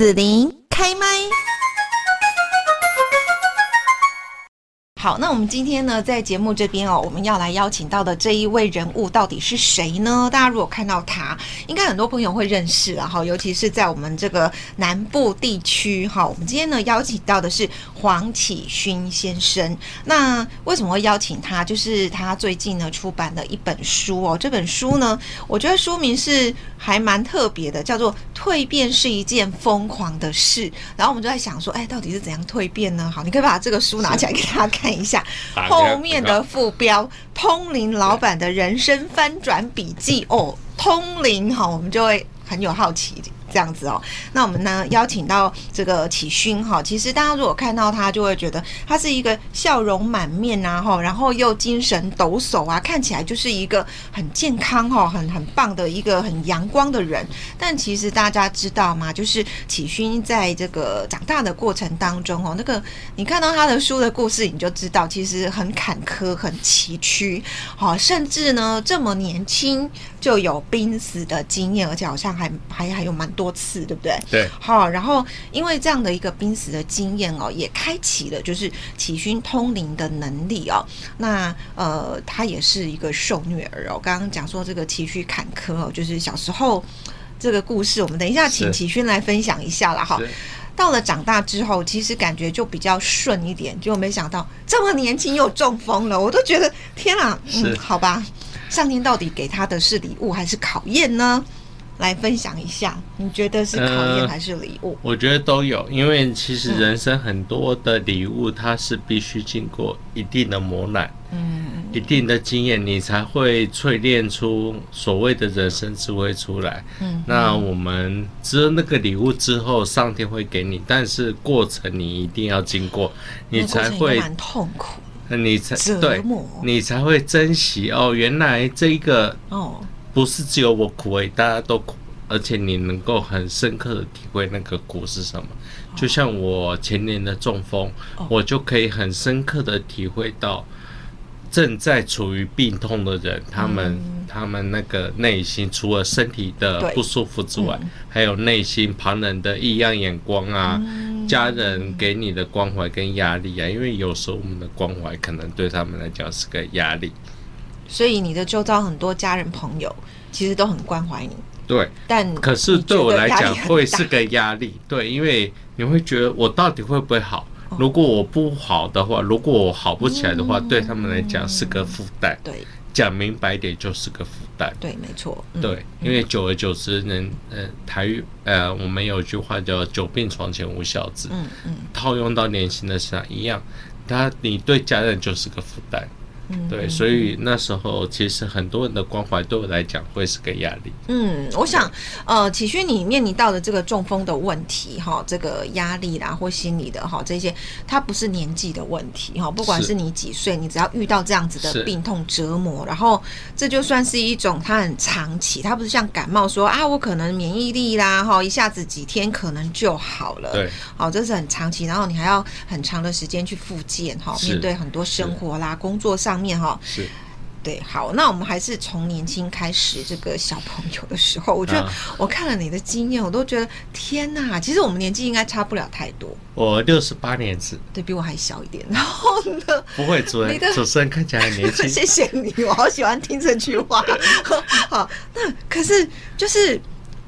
子琳开麦。好，那我们今天呢，在节目这边哦，我们要来邀请到的这一位人物到底是谁呢？大家如果看到他，应该很多朋友会认识啊，哈，尤其是在我们这个南部地区哈。我们今天呢，邀请到的是黄启勋先生。那为什么会邀请他？就是他最近呢出版了一本书哦，这本书呢，我觉得书名是还蛮特别的，叫做《蜕变是一件疯狂的事》。然后我们就在想说，哎，到底是怎样蜕变呢？好，你可以把这个书拿起来给大家看。等一下，后面的副标“通灵老板的人生翻转笔记”哦，通灵哈，我们就会很有好奇。这样子哦，那我们呢邀请到这个启勋哈，其实大家如果看到他，就会觉得他是一个笑容满面啊哈，然后又精神抖擞啊，看起来就是一个很健康哈、很很棒的一个很阳光的人。但其实大家知道吗？就是启勋在这个长大的过程当中哦，那个你看到他的书的故事，你就知道其实很坎坷、很崎岖，好，甚至呢这么年轻就有濒死的经验，而且好像还还还有蛮。多次，对不对？对，好，然后因为这样的一个濒死的经验哦，也开启了就是启勋通灵的能力哦。那呃，他也是一个受虐儿哦。刚刚讲说这个崎岖坎坷哦，就是小时候这个故事，我们等一下请启勋来分享一下了哈。到了长大之后，其实感觉就比较顺一点，就没想到这么年轻又中风了，我都觉得天啊，嗯，好吧，上天到底给他的是礼物还是考验呢？来分享一下，你觉得是考验还是礼物？呃，我觉得都有，因为其实人生很多的礼物，它是必须经过一定的磨难，嗯，一定的经验，你才会淬炼出所谓的人生智慧出来。嗯，那我们知道那个礼物之后，上天会给你，但是过程你一定要经过，你才会蛮痛苦，你才对，你才会珍惜哦。原来这一个哦。不是只有我苦而已，大家都苦，而且你能够很深刻的体会那个苦是什么。就像我前年的中风，我就可以很深刻的体会到正在处于病痛的人，他们他们那个内心除了身体的不舒服之外，还有内心旁人的异样眼光啊，家人给你的关怀跟压力啊，因为有时候我们的关怀可能对他们来讲是个压力。所以你的周遭很多家人朋友其实都很关怀你，对。但可是对我来讲会是个压力，对，因为你会觉得我到底会不会好？如果我不好的话，如果我好不起来的话，对他们来讲是个负担。对，讲明白点就是个负担。对，没错。对，因为久而久之，人呃台语呃，我们有句话叫“久病床前无孝子”，嗯嗯，套用到年轻的身上一样，他你对家人就是个负担。对，所以那时候其实很多人的关怀对我来讲会是个压力。嗯，我想，呃，启勋你面临到的这个中风的问题，哈，这个压力啦或心理的哈这些，它不是年纪的问题，哈，不管是你几岁，你只要遇到这样子的病痛折磨，然后这就算是一种它很长期，它不是像感冒说啊，我可能免疫力啦，哈，一下子几天可能就好了。对，好，这是很长期，然后你还要很长的时间去复健，哈，面对很多生活啦、工作上。面哈是，对，好，那我们还是从年轻开始。这个小朋友的时候，我觉得我看了你的经验，我都觉得天哪！其实我们年纪应该差不了太多。我六十八年次，对，比我还小一点。然后呢？不会，主任，主持人看起来很年轻。谢谢你，我好喜欢听这句话。好，那可是就是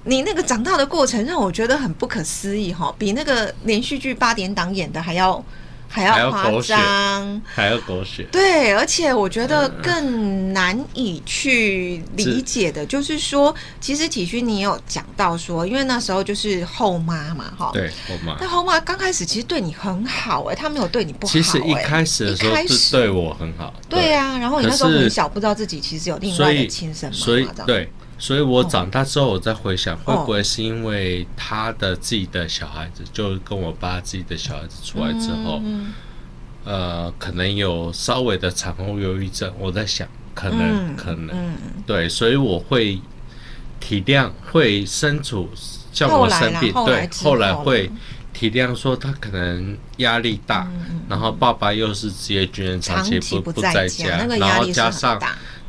你那个长大的过程，让我觉得很不可思议哈，比那个连续剧八点档演的还要。还要夸张，还要狗血。对，而且我觉得更难以去理解的，就是说，其实体恤你有讲到说，因为那时候就是后妈嘛，哈，对，后妈。但后妈刚开始其实对你很好，哎，她没有对你不好。其实一开始的时候是对我很好。对啊，然后你那时候很小，不知道自己其实有另外的亲生妈妈，所以对。所以我长大之后，我再回想，会不会是因为他的自己的小孩子，就跟我爸自己的小孩子出来之后，呃，可能有稍微的产后忧郁症。我在想，可能，可能，对，所以我会体谅，会身处像我生病，对，后来会体谅说他可能压力大，然后爸爸又是职业军人，长期不不在家，然后加上。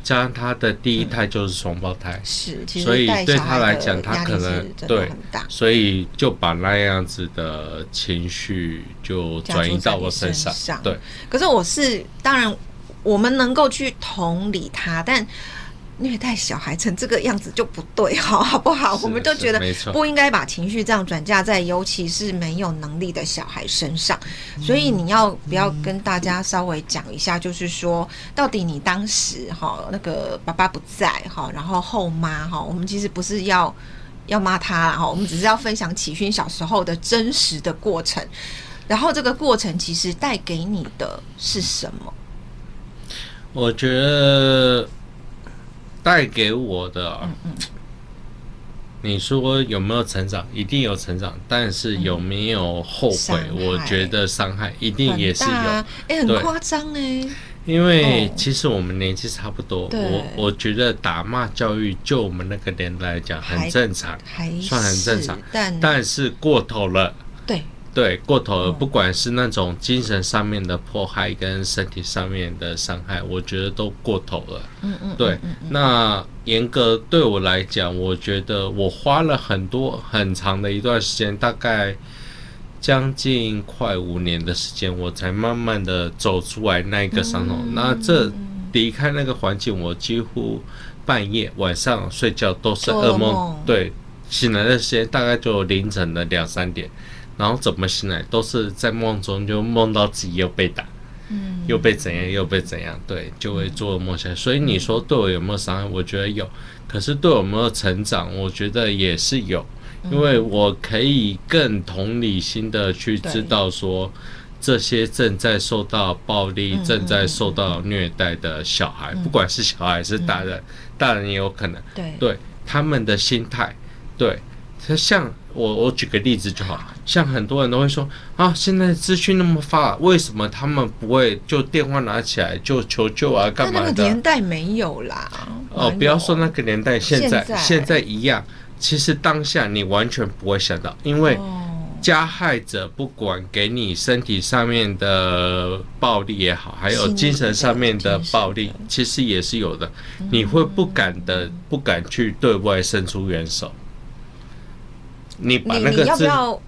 加上他的第一胎就是双胞胎，是，其实所以对他来讲，他可能对，所以就把那样子的情绪就转移到我身上。对，可是我是当然，我们能够去同理他，但。虐待小孩成这个样子就不对，好好不好？我们就觉得不应该把情绪这样转嫁在，尤其是没有能力的小孩身上。所以你要不要跟大家稍微讲一下，就是说，到底你当时哈那个爸爸不在哈，然后后妈哈，我们其实不是要要骂他哈，我们只是要分享启勋小时候的真实的过程。然后这个过程其实带给你的是什么？我觉得。带给我的，嗯嗯，你说有没有成长？一定有成长，但是有没有后悔？我觉得伤害一定也是有，哎，很夸张哎。因为其实我们年纪差不多，我我觉得打骂教育就我们那个年代来讲很正常，算很正常，但但是过头了，对。对，过头了，不管是那种精神上面的迫害跟身体上面的伤害，我觉得都过头了。嗯嗯，对。那严格对我来讲，我觉得我花了很多很长的一段时间，大概将近快五年的时间，我才慢慢的走出来那一个伤痛。那这离开那个环境，我几乎半夜晚上睡觉都是噩梦。对，醒来的时间大概就凌晨的两三点。然后怎么醒来，都是在梦中就梦到自己又被打，嗯，又被怎样又被怎样，对，就会做梦起来。所以你说对我有没有伤害？我觉得有，可是对我有没有成长？我觉得也是有，因为我可以更同理心的去知道说，这些正在受到暴力、正在受到虐待的小孩，不管是小孩还是大人，大人也有可能，对，对，他们的心态，对。像我，我举个例子就好，像很多人都会说啊，现在资讯那么发达，为什么他们不会就电话拿起来就求救啊？干嘛的？那个年代没有啦。哦，不要说那个年代，现在现在一样。其实当下你完全不会想到，因为加害者不管给你身体上面的暴力也好，还有精神上面的暴力，其实也是有的。你会不敢的，不敢去对外伸出援手。你把那个你要不要？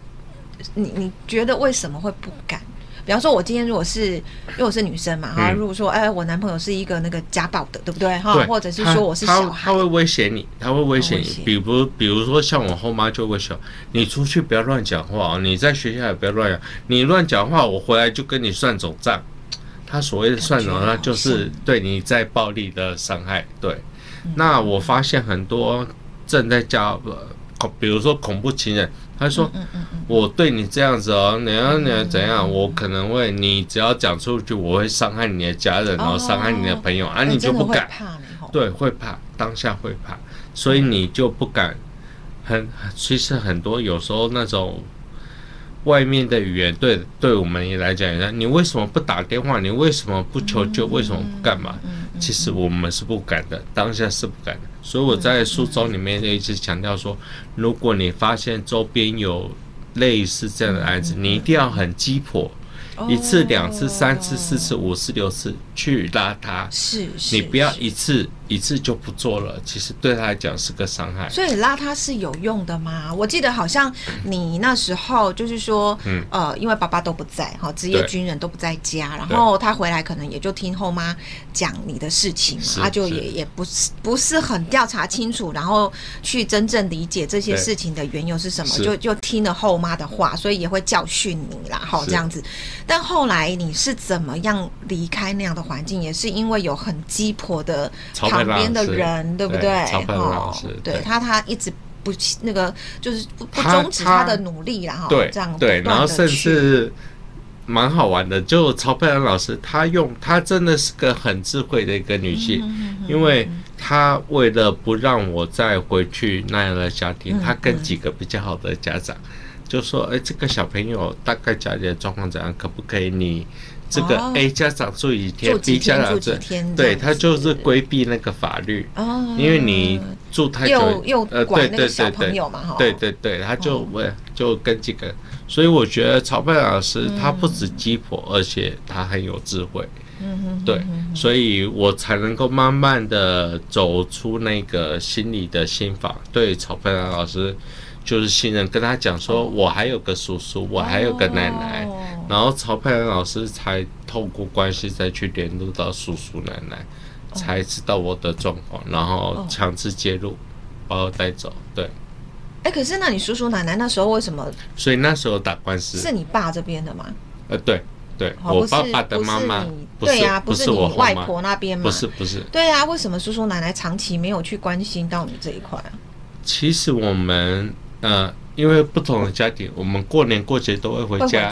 你你觉得为什么会不敢？比方说，我今天如果是因为我是女生嘛哈，如果说哎，我男朋友是一个那个家暴的，对不对哈？或者是说我是小孩，他会威胁你，他会威胁你。比如比如说像我后妈就会说，你出去不要乱讲话，你在学校也不要乱讲，你乱讲话，我回来就跟你算总账。他所谓的算总账，就是对你在暴力的伤害。对，那我发现很多正在家恐，比如说恐怖情人，他说：“我对你这样子哦，你要你要怎样？我可能会，你只要讲出去，我会伤害你的家人，然后伤害你的朋友啊，你就不敢，对，会怕，当下会怕，所以你就不敢。很，其实很多有时候那种。”外面的语言对对我们也来讲你为什么不打电话？你为什么不求救？为什么不干嘛？其实我们是不敢的，当下是不敢的。所以我在书中里面就一直强调说，如果你发现周边有类似这样的案子，你一定要很鸡婆。一次、两次、三次、四次、五次、六次去拉他，是，你不要一次一次就不做了，其实对他来讲是个伤害。所以拉他是有用的吗？我记得好像你那时候就是说，嗯，呃，因为爸爸都不在哈，职业军人都不在家，然后他回来可能也就听后妈讲你的事情嘛，他就也也不是不是很调查清楚，然后去真正理解这些事情的缘由是什么，就就听了后妈的话，所以也会教训你啦，哈，这样子。但后来你是怎么样离开那样的环境？也是因为有很鸡婆的旁边的人，对不对？哦，对他，他一直不那个，就是不不终止他的努力，然后这样对，然后甚至蛮好玩的。就曹佩兰老师，他用他真的是个很智慧的一个女性，因为他为了不让我再回去那样的家庭，他跟几个比较好的家长。就说，哎，这个小朋友大概家里的状况怎样？可不可以你这个 A 家长住几天，B 家长住几天？对，他就是规避那个法律，因为你住太久，呃，对对对对，对对对，他就问，就跟几个，所以我觉得曹佩老师他不止鸡婆，而且他很有智慧。嗯哼，对，所以我才能够慢慢的走出那个心理的心房。对曹佩兰老师就是信任，跟他讲说，我还有个叔叔，我还有个奶奶，然后曹佩兰老师才透过关系再去联络到叔叔奶奶，才知道我的状况，然后强制介入，把我带走。对。哎，可是那你叔叔奶奶那时候为什么？所以那时候打官司是你爸这边的吗？呃，对对，我爸爸的妈妈，对呀，不是你外婆那边吗？不是不是，对呀，为什么叔叔奶奶长期没有去关心到你这一块啊？其实我们呃，因为不同的家庭，我们过年过节都会回家。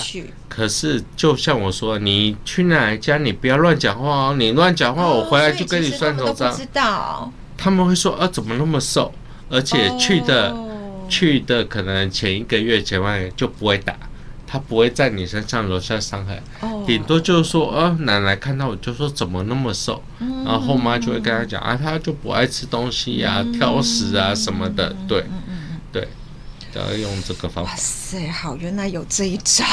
可是就像我说，你去奶奶家，你不要乱讲话哦，你乱讲话，我回来就跟你算总账。知道。他们会说啊，怎么那么瘦？而且去的。去的可能前一个月前半月就不会打，他不会在你身上留下伤害，顶多就是说，啊，奶奶看到我就说怎么那么瘦，然后后妈就会跟他讲啊，他就不爱吃东西呀，挑食啊什么的，对，要用这个方法。哇塞，好，原来有这一招，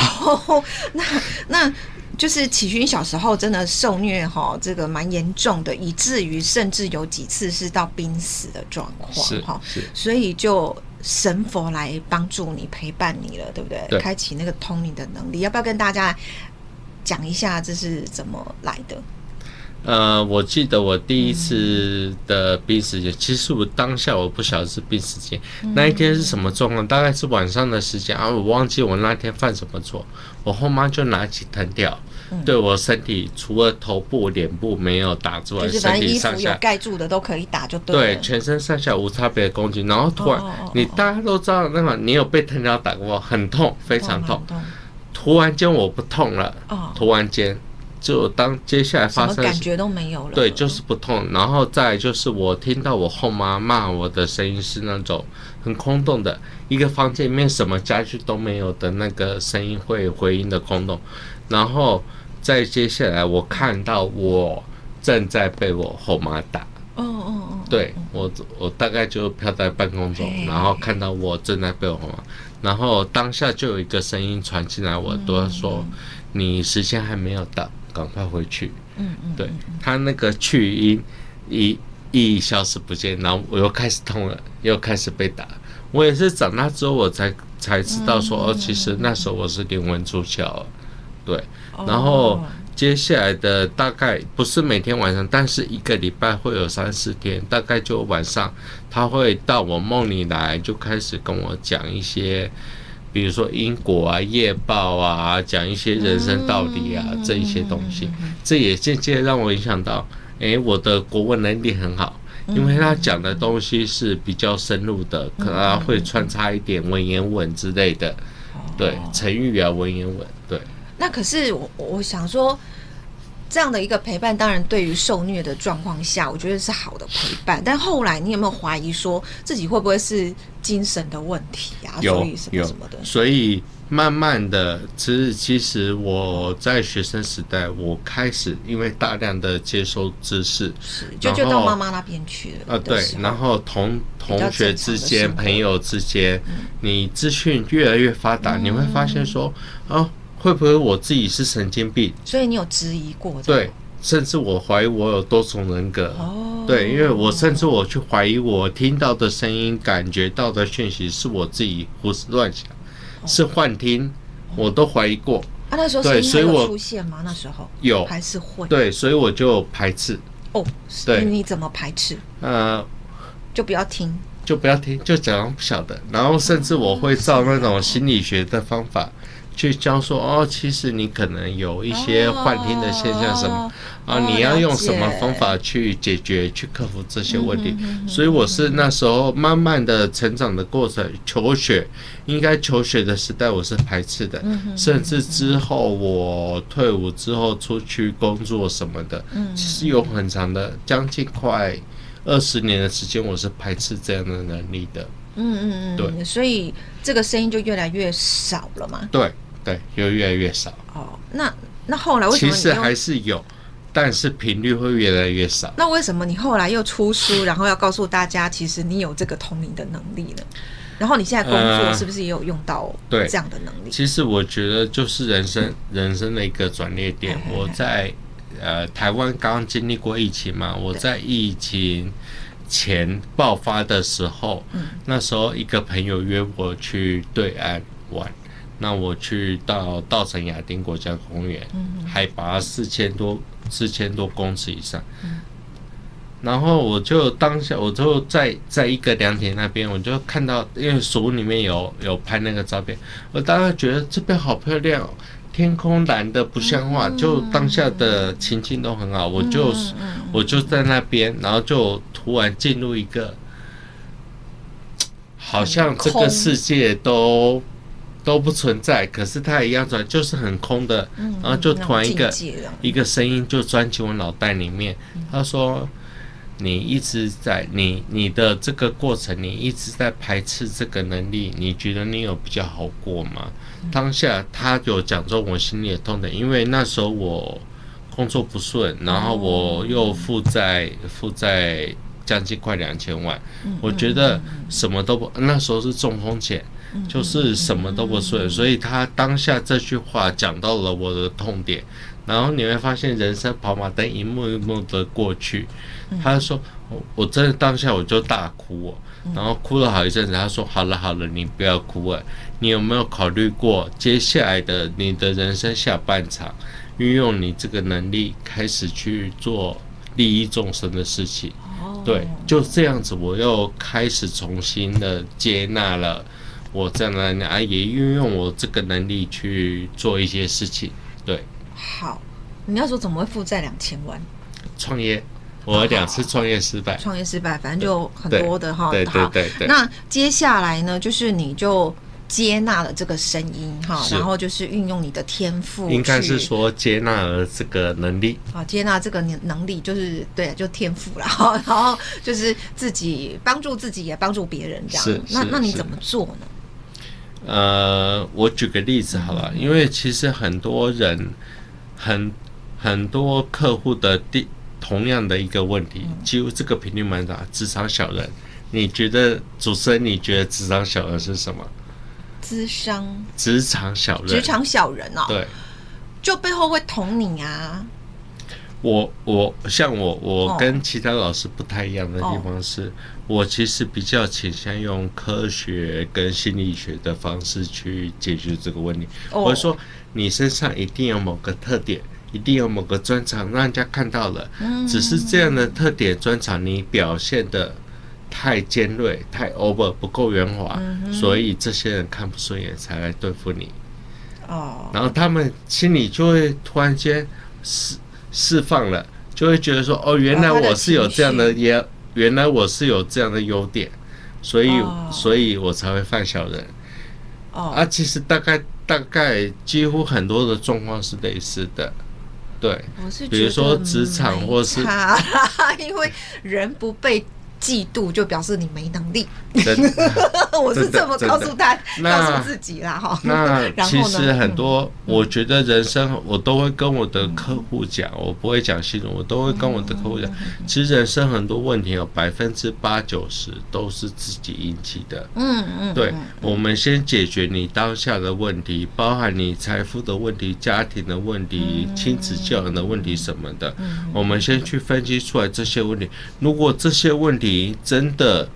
那 那。就是启勋小时候真的受虐哈，这个蛮严重的，以至于甚至有几次是到濒死的状况哈。是，所以就神佛来帮助你陪伴你了，对不对？对。开启那个通灵的能力，要不要跟大家讲一下这是怎么来的？呃，我记得我第一次的濒死节，其实我当下我不晓得是濒死节，那一天是什么状况？大概是晚上的时间啊，我忘记我那天犯什么错。我后妈就拿起藤条，对我身体除了头部、脸部没有打之外，身体上下盖住的都可以打，就对。对，全身上下无差别的攻击，然后突然，你大家都知道那个，你有被藤条打过，很痛，非常痛。突然间我不痛了，突然间。就当接下来发生，感觉都没有了。对，就是不痛。然后再就是我听到我后妈骂我的声音是那种很空洞的，一个房间里面什么家具都没有的那个声音会回音的空洞。然后再接下来我看到我正在被我后妈打。哦哦哦。对，我我大概就飘在半空中，然后看到我正在被我后妈，然后当下就有一个声音传进来我耳朵说：“你时间还没有到。”赶快回去。嗯嗯，对，他那个去音一一消失不见，然后我又开始痛了，又开始被打。我也是长大之后我才才知道说，哦，其实那时候我是灵魂出窍。对，然后接下来的大概不是每天晚上，但是一个礼拜会有三四天，大概就晚上他会到我梦里来，就开始跟我讲一些。比如说因果啊、业报啊，讲一些人生道理啊，这一些东西，这也间接让我影响到，哎，我的国文能力很好，因为他讲的东西是比较深入的，可能会穿插一点文言文之类的，对，成语啊、文言文，对。那可是我我想说。这样的一个陪伴，当然对于受虐的状况下，我觉得是好的陪伴。但后来你有没有怀疑说自己会不会是精神的问题啊？有所以什么什么的。所以慢慢的，其实其实我在学生时代，我开始因为大量的接收知识，是就就到妈妈那边去了。啊，对，然后同同学之间、朋友之间，你资讯越来越发达，你会发现说，哦。会不会我自己是神经病？所以你有质疑过？对，甚至我怀疑我有多重人格。哦，对，因为我甚至我去怀疑我听到的声音、感觉到的讯息是我自己胡思乱想，是幻听，我都怀疑过。啊，那时候声音还有出现吗？那时候有还是会？对，所以我就排斥。哦，对，你怎么排斥？呃，就不要听，就不要听，就假装不晓得。然后甚至我会照那种心理学的方法。去教说哦，其实你可能有一些幻听的现象什么、哦、啊，你要用什么方法去解决、哦、去克服这些问题？嗯、所以我是那时候慢慢的成长的过程，求学应该求学的时代我是排斥的，嗯、甚至之后我退伍之后出去工作什么的，嗯、其实有很长的将近快二十年的时间，我是排斥这样的能力的。嗯嗯嗯，对，所以这个声音就越来越少了嘛。对对，就越来越少。哦，那那后来为什么？其实还是有，但是频率会越来越少。那为什么你后来又出书，然后要告诉大家，其实你有这个通灵的能力呢？然后你现在工作是不是也有用到对这样的能力？其实我觉得就是人生人生的一个转捩点。我在呃，台湾刚刚经历过疫情嘛，我在疫情前爆发的时候，嗯，那时候一个朋友约我去对岸玩，那我去到稻城亚丁国家公园，嗯，海拔四千多四千多公尺以上，嗯。然后我就当下，我就在在一个凉亭那边，我就看到，因为书里面有有拍那个照片，我当时觉得这边好漂亮，天空蓝的不像话，就当下的情境都很好，我就我就在那边，然后就突然进入一个，好像这个世界都都不存在，可是它一样转，就是很空的，然后就突然一个一个声音就钻进我脑袋里面，他说。你一直在你你的这个过程，你一直在排斥这个能力，你觉得你有比较好过吗？当下他有讲中我心里的痛点，因为那时候我工作不顺，然后我又负债负债将近快两千万，我觉得什么都不，那时候是中风险，就是什么都不顺，所以他当下这句话讲到了我的痛点。然后你会发现，人生跑马灯一幕一幕的过去。他说：“我我真的当下我就大哭哦，然后哭了好一阵子。他说：‘好了好了，你不要哭了。你有没有考虑过接下来的你的人生下半场，运用你这个能力开始去做利益众生的事情？’对，就这样子，我又开始重新的接纳了我这样的能，啊，也运用我这个能力去做一些事情。对。”好，你要说怎么会负债两千万？创业，我两次创业失败。创业失败，反正就很多的哈。对对对对。那接下来呢，就是你就接纳了这个声音哈，然后就是运用你的天赋。应该是说接纳了这个能力。啊，接纳这个能力就是对，就天赋了哈。然后就是自己帮助自己，也帮助别人这样。是。那那你怎么做呢？呃，我举个例子好了，因为其实很多人。很很多客户的第同样的一个问题，几乎这个频率蛮大。职场小人，你觉得主持人？你觉得职场小人是什么？智商。职场小人。职场小人哦。对。就背后会捅你啊。我我像我我跟其他老师不太一样的地方是，哦、我其实比较倾向用科学跟心理学的方式去解决这个问题。哦、我说。你身上一定有某个特点，一定有某个专长，让人家看到了。只是这样的特点专长，你表现得太尖锐、太 over，不够圆滑，所以这些人看不顺眼，才来对付你。哦。然后他们心里就会突然间释释放了，就会觉得说：“哦，原来我是有这样的也，原来我是有这样的优点，所以，所以我才会犯小人。”哦。啊，其实大概。大概几乎很多的状况是类似的，对，比如说职场或是，因为人不被。嫉妒就表示你没能力，我是这么告诉他，告诉自己啦哈。那其实很多，我觉得人生我都会跟我的客户讲，我不会讲信用，我都会跟我的客户讲，其实人生很多问题有百分之八九十都是自己引起的。嗯嗯，对，我们先解决你当下的问题，包含你财富的问题、家庭的问题、亲子教养的问题什么的，我们先去分析出来这些问题。如果这些问题真的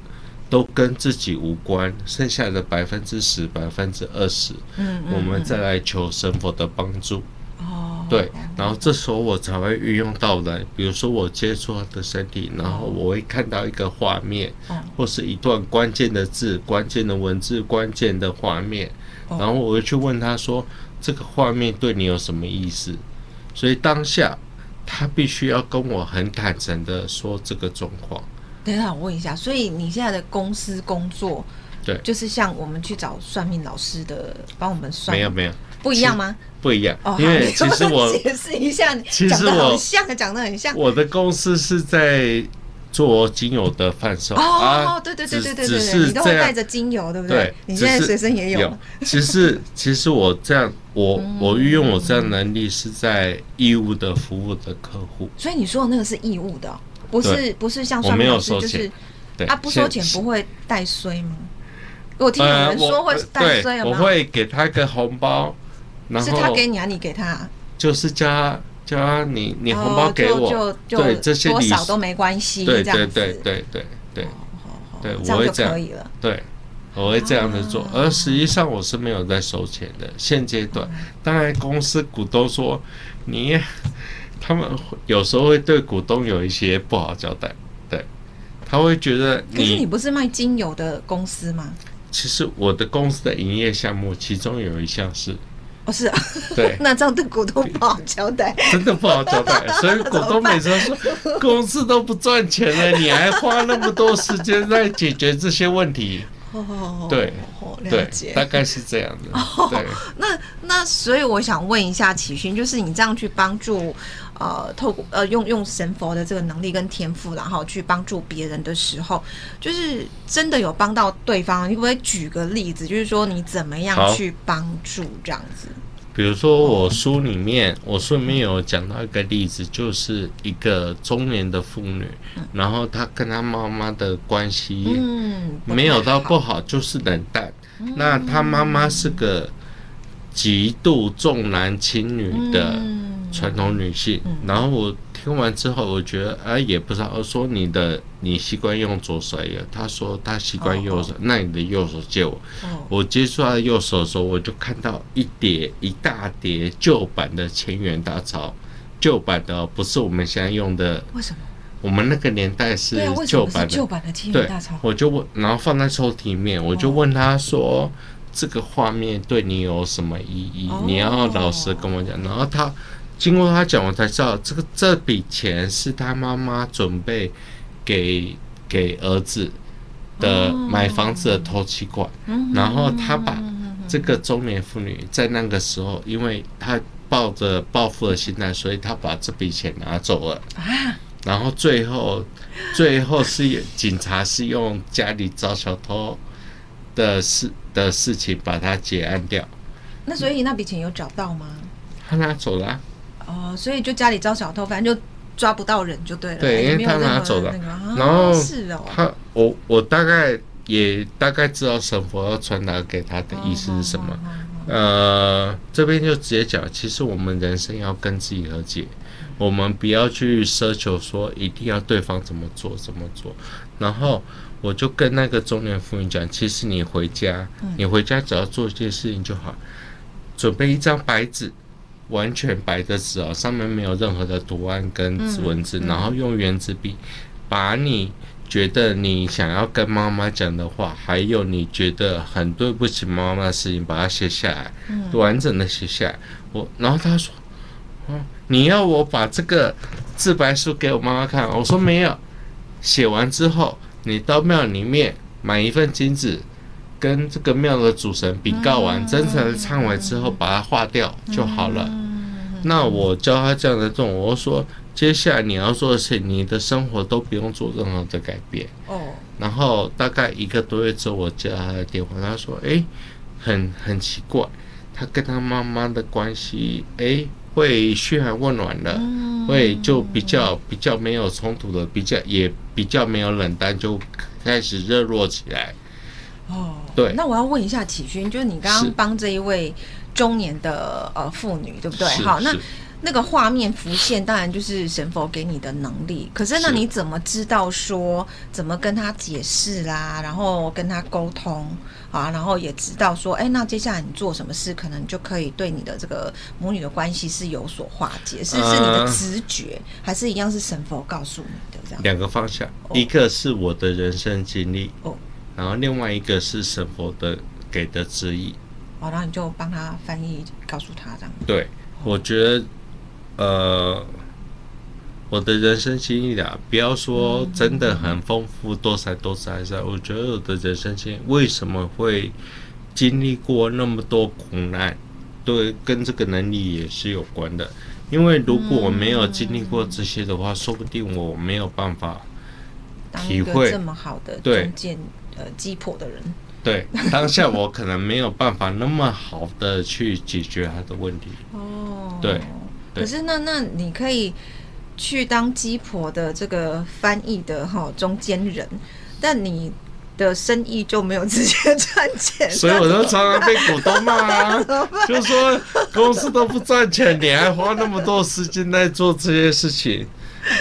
都跟自己无关，剩下的百分之十、百分之二十，嗯，我们再来求神佛的帮助。哦，对，然后这时候我才会运用到来，比如说我接触他的身体，然后我会看到一个画面，或是一段关键的字、关键的文字、关键的画面，然后我会去问他说：“这个画面对你有什么意思？”所以当下他必须要跟我很坦诚的说这个状况。等一下，我问一下，所以你现在的公司工作，对，就是像我们去找算命老师的，帮我们算，没有没有，不一样吗？不一样，因为其实我解释一下，其实我很像，讲得很像。我的公司是在做精油的贩售哦，对对对对对对对，你都会带着精油，对不对？你现在随身也有。其实其实我这样，我我运用我这样能力是在义务的服务的客户，所以你说的那个是义务的。不是不是像算命老师，就是他不收钱不会带衰吗？我听有人说会带衰，我会给他一个红包，然后是他给你啊，你给他？就是加加你你红包给我，哦、就就对这些多少都没关系，对对对对对对对，对我会这样，对，我会这样子做，而实际上我是没有在收钱的，现阶段，当然公司股东说你，他们有时候会对股东有一些不好交代，对，他会觉得你，可是你不是卖精油的公司吗？其实我的公司的营业项目，其中有一项是，哦是啊，对，那这样对股东不好交代，真的不好交代，所以股东每次都说，公司都不赚钱了，你还花那么多时间在解决这些问题，哦，对，了解，大概是这样的，对，那那所以我想问一下启勋，就是你这样去帮助。呃，透过呃用用神佛的这个能力跟天赋，然后去帮助别人的时候，就是真的有帮到对方。你可不可以举个例子，就是说你怎么样去帮助这样子？比如说我书里面，哦、我书里面有讲到一个例子，就是一个中年的妇女，嗯、然后她跟她妈妈的关系，嗯，没有到不好，就是冷淡。嗯、那她妈妈是个极度重男轻女的。嗯传统女性，然后我听完之后，我觉得哎，也不知道说你的你习惯用左手呀，他说他习惯右手，那你的右手借我。我接触他的右手的时候，我就看到一叠一大叠旧版的千元大钞，旧版的不是我们现在用的。为什么？我们那个年代是旧版的。旧版的千元大钞。我就问，然后放在抽屉里面，我就问他说：“这个画面对你有什么意义？你要老实跟我讲。”然后他。经过他讲，我才知道这个这笔钱是他妈妈准备给给儿子的买房子的头期款，然后他把这个中年妇女在那个时候，因为他抱着报复的心态，所以他把这笔钱拿走了。然后最后最后是警察是用家里找小偷的事的事情把他结案掉。那所以那笔钱有找到吗？他拿走了。哦，所以就家里招小偷，反正就抓不到人就对了。对，因为他拿走了。然后是哦，他我我大概也大概知道神佛要传达给他的意思是什么。呃，这边就直接讲，其实我们人生要跟自己和解，我们不要去奢求说一定要对方怎么做怎么做。然后我就跟那个中年妇女讲，其实你回家，你回家只要做一件事情就好，准备一张白纸。完全白的纸哦，上面没有任何的图案跟字文字，然后用原子笔把你觉得你想要跟妈妈讲的话，还有你觉得很对不起妈妈的事情，把它写下来，完整的写下来。我，然后他说：“哦，你要我把这个自白书给我妈妈看？”我说：“没有。”写完之后，你到庙里面买一份金纸。跟这个庙的主神禀告完，真诚的忏悔之后，把它化掉就好了。那我教他这样的动，我说接下来你要做的是，你的生活都不用做任何的改变。哦。然后大概一个多月之后，我接到他的电话，他说：“哎，很很奇怪，他跟他妈妈的关系，哎，会嘘寒问暖的，会就比较比较没有冲突的，比较也比较没有冷淡，就开始热络起来。”哦，对，那我要问一下启勋，就是你刚刚帮这一位中年的呃妇女，对不对？好，那那个画面浮现，当然就是神佛给你的能力。可是那你怎么知道说怎么跟他解释啦，然后跟他沟通啊，然后也知道说，哎，那接下来你做什么事，可能就可以对你的这个母女的关系是有所化解？是是你的直觉，还是一样是神佛告诉你的这样？两个方向，一个是我的人生经历哦。然后另外一个是神佛的给的旨意，哦，然后你就帮他翻译，告诉他这样。对，我觉得，呃，我的人生经历啊，不要说真的很丰富、多彩多姿，还是我觉得我的人生经历为什么会经历过那么多苦难，对，跟这个能力也是有关的。因为如果我没有经历过这些的话，说不定我没有办法体会这么好的中间。呃，鸡婆的人，对，当下我可能没有办法那么好的去解决他的问题。哦，对，可是那那你可以去当鸡婆的这个翻译的哈中间人，但你的生意就没有直接赚钱，所以我就常常被股东骂啊，就说公司都不赚钱，你还花那么多时间在做这些事情，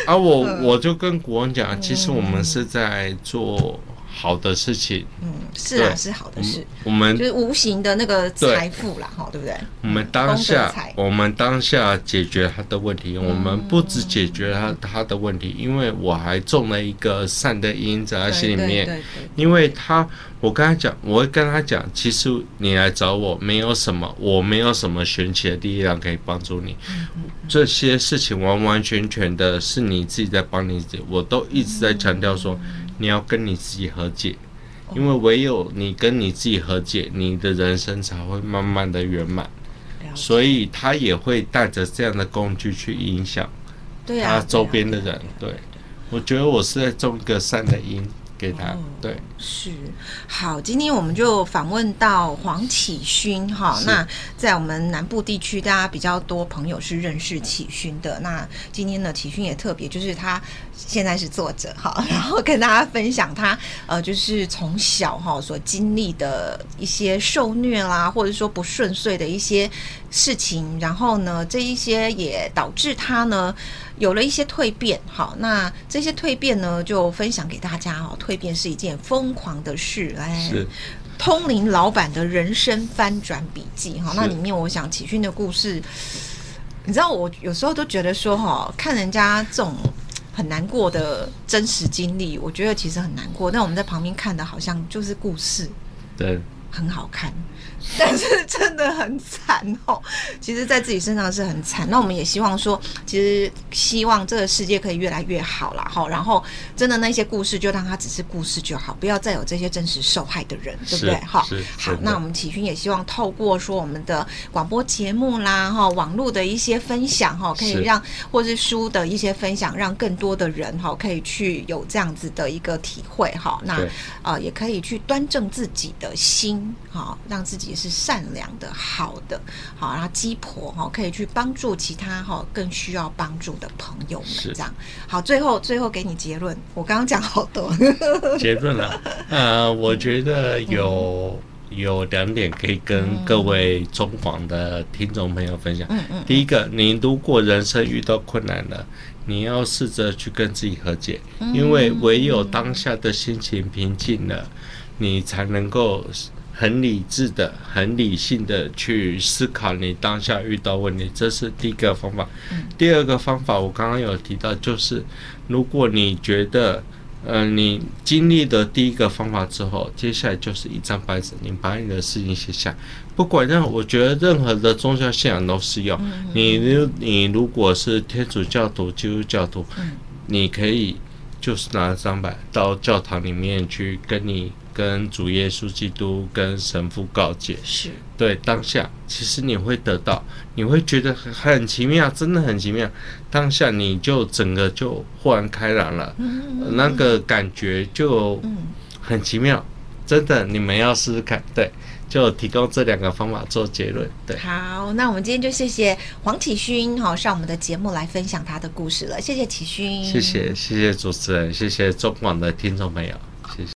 啊我，我我就跟股东讲，其实我们是在做。好的事情，嗯，是啊，是好的事。我们就是无形的那个财富啦，哈，对不对？我们当下，我们当下解决他的问题。我们不只解决他他的问题，因为我还种了一个善的因在他心里面。因为他，我跟他讲，我会跟他讲，其实你来找我，没有什么，我没有什么玄奇的力量可以帮助你。这些事情完完全全的是你自己在帮你自己。我都一直在强调说。你要跟你自己和解，因为唯有你跟你自己和解，你的人生才会慢慢的圆满。所以他也会带着这样的工具去影响他周边的人。对，我觉得我是在种一个善的因。给他、哦、对是好，今天我们就访问到黄启勋哈。那在我们南部地区，大家比较多朋友是认识启勋的。那今天呢，启勋也特别，就是他现在是作者哈，然后跟大家分享他呃，就是从小哈所经历的一些受虐啦，或者说不顺遂的一些事情，然后呢，这一些也导致他呢。有了一些蜕变，好，那这些蜕变呢，就分享给大家哦。蜕变是一件疯狂的事，哎，通灵老板的人生翻转笔记，哈，那里面我想启勋的故事，你知道，我有时候都觉得说，哈，看人家这种很难过的真实经历，我觉得其实很难过，但我们在旁边看的好像就是故事，对，很好看。但是真的很惨哦，其实，在自己身上是很惨。那我们也希望说，其实希望这个世界可以越来越好啦。哈。然后，真的那些故事就让它只是故事就好，不要再有这些真实受害的人，对不对？哈，好。那我们启勋也希望透过说我们的广播节目啦，哈，网络的一些分享，哈，可以让或是书的一些分享，让更多的人哈可以去有这样子的一个体会，哈。那呃，也可以去端正自己的心，哈，让自己。是善良的、好的，好，然后鸡婆哈可以去帮助其他哈更需要帮助的朋友们，这样好。最后，最后给你结论，我刚刚讲好多 结论了。呃，我觉得有有两点可以跟各位中广的听众朋友分享。嗯嗯。第一个，你如果人生遇到困难了，你要试着去跟自己和解，因为唯有当下的心情平静了，你才能够。很理智的、很理性的去思考你当下遇到问题，这是第一个方法。第二个方法，我刚刚有提到，就是如果你觉得，呃，你经历的第一个方法之后，接下来就是一张白纸，你把你的事情写下。不管任何，我觉得任何的宗教信仰都适用。你如你如果是天主教徒、基督教徒，你可以就是拿张白到教堂里面去跟你。跟主耶稣基督跟神父告解，是对当下，其实你会得到，你会觉得很奇妙，真的很奇妙。当下你就整个就豁然开朗了，嗯、那个感觉就很奇妙，真的，你们要试试看。对，就提供这两个方法做结论。对，好，那我们今天就谢谢黄启勋好上我们的节目来分享他的故事了，谢谢启勋，谢谢谢谢主持人，谢谢中广的听众朋友。谢谢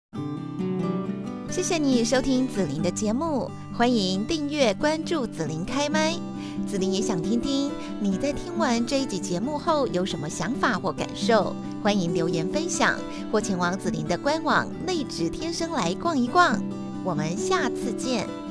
谢谢你收听紫琳的节目，欢迎订阅关注紫琳开麦。紫琳也想听听你在听完这一集节目后有什么想法或感受，欢迎留言分享或前往紫琳的官网内指天生来逛一逛。我们下次见。